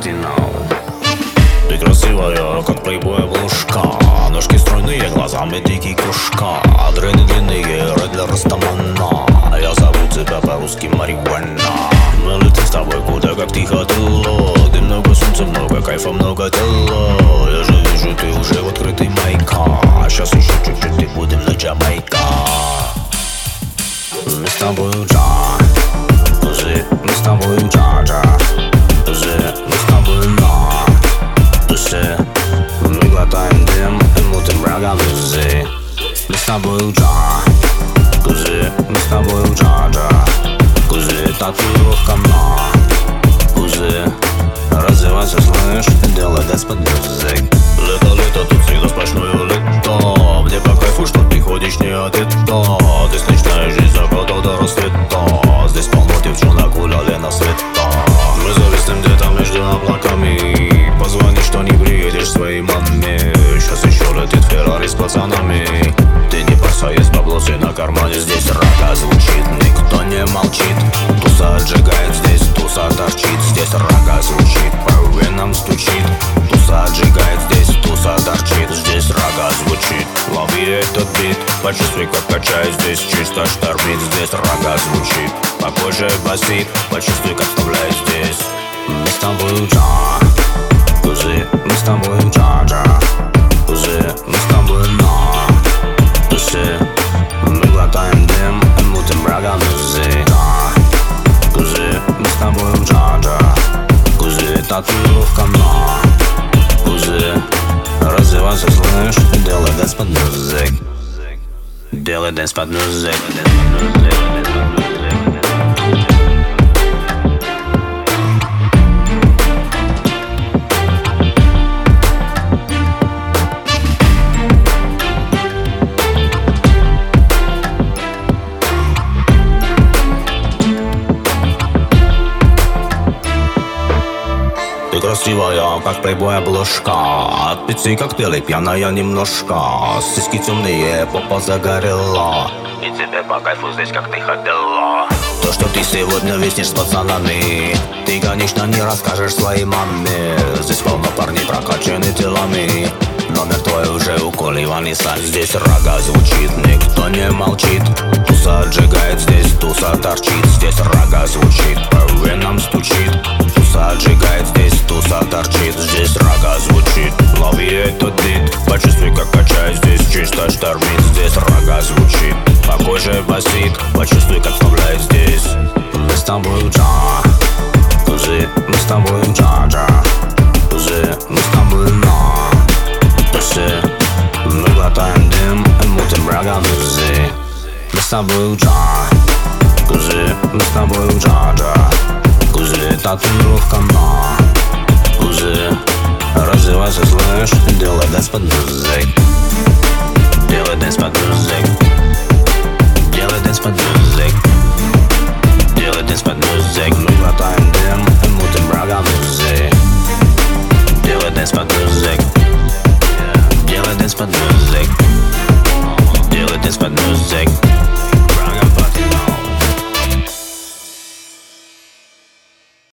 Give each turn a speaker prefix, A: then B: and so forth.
A: кардинал. Ты красивая, как плейбой обложка Ножки стройные, глазами дикий кружка. Дрыны длинные, рой для Растамана. Я зову тебя по-русски марихуана Мы летим с тобой куда как тихо тыло. Ты много солнца, много кайфа, много тела Я же вижу, ты уже в открытый майка. Сейчас еще чуть-чуть и будем на Джамайка. Мы с тобой джа мы с тобой джа-джа мутим врага тузы Мы с тобой джа Кузы, мы с тобой джа-джа Кузы, татуировка на Кузы, развивайся, слышь, делай под музык Лето, лето, тут всегда Феррари с пацанами. Ты не парься, есть баблосы на кармане. Здесь рака звучит, никто не молчит. Туса отжигает здесь, туса торчит. Здесь рака звучит, по венам стучит. Туса отжигает здесь, туса торчит. Здесь рака звучит, лови этот бит. Почувствуй, как качает здесь чисто штормит. Здесь рака звучит, по коже басит. Почувствуй, как вставляет здесь. Мы с тобой джа мы с тобой джа-джа глотаем дым и мутим врага музы Кузы, мы с тобой джа-джа. Кузы, татуировка на Кузы, развивайся, слышь Делай дэнс под музык Делай дэнс под музык Ты красивая, как плейбой обложка От пиццы коктейли пьяная немножко. Сиськи темные, попа загорела. И тебе по кайфу здесь, как ты хотела То, что ты сегодня виснешь с пацанами Ты, конечно, не расскажешь своей маме. Здесь полно парней прокачаны телами. Номер твой уже у Коли Ваниса. Здесь рога звучит, никто не молчит. Туса отжигает здесь, туса торчит Здесь рога звучит, по венам стучит. Туса отжигает здесь, туса торчит Здесь рога звучит, лови этот бит Почувствуй, как качает здесь, чисто штормит Здесь рога звучит, по коже басит Почувствуй, как вставляет здесь. Мы с тобой джа Кузы, мы с тобой джа-джа. Кузы, мы с тобой на Тусе Мы глотаем дым и мутим врага музы Мы с тобой джа Кузы, мы с тобой джа-джа Кузы, татуировка на Кузы, развивайся, слышь, делай под музык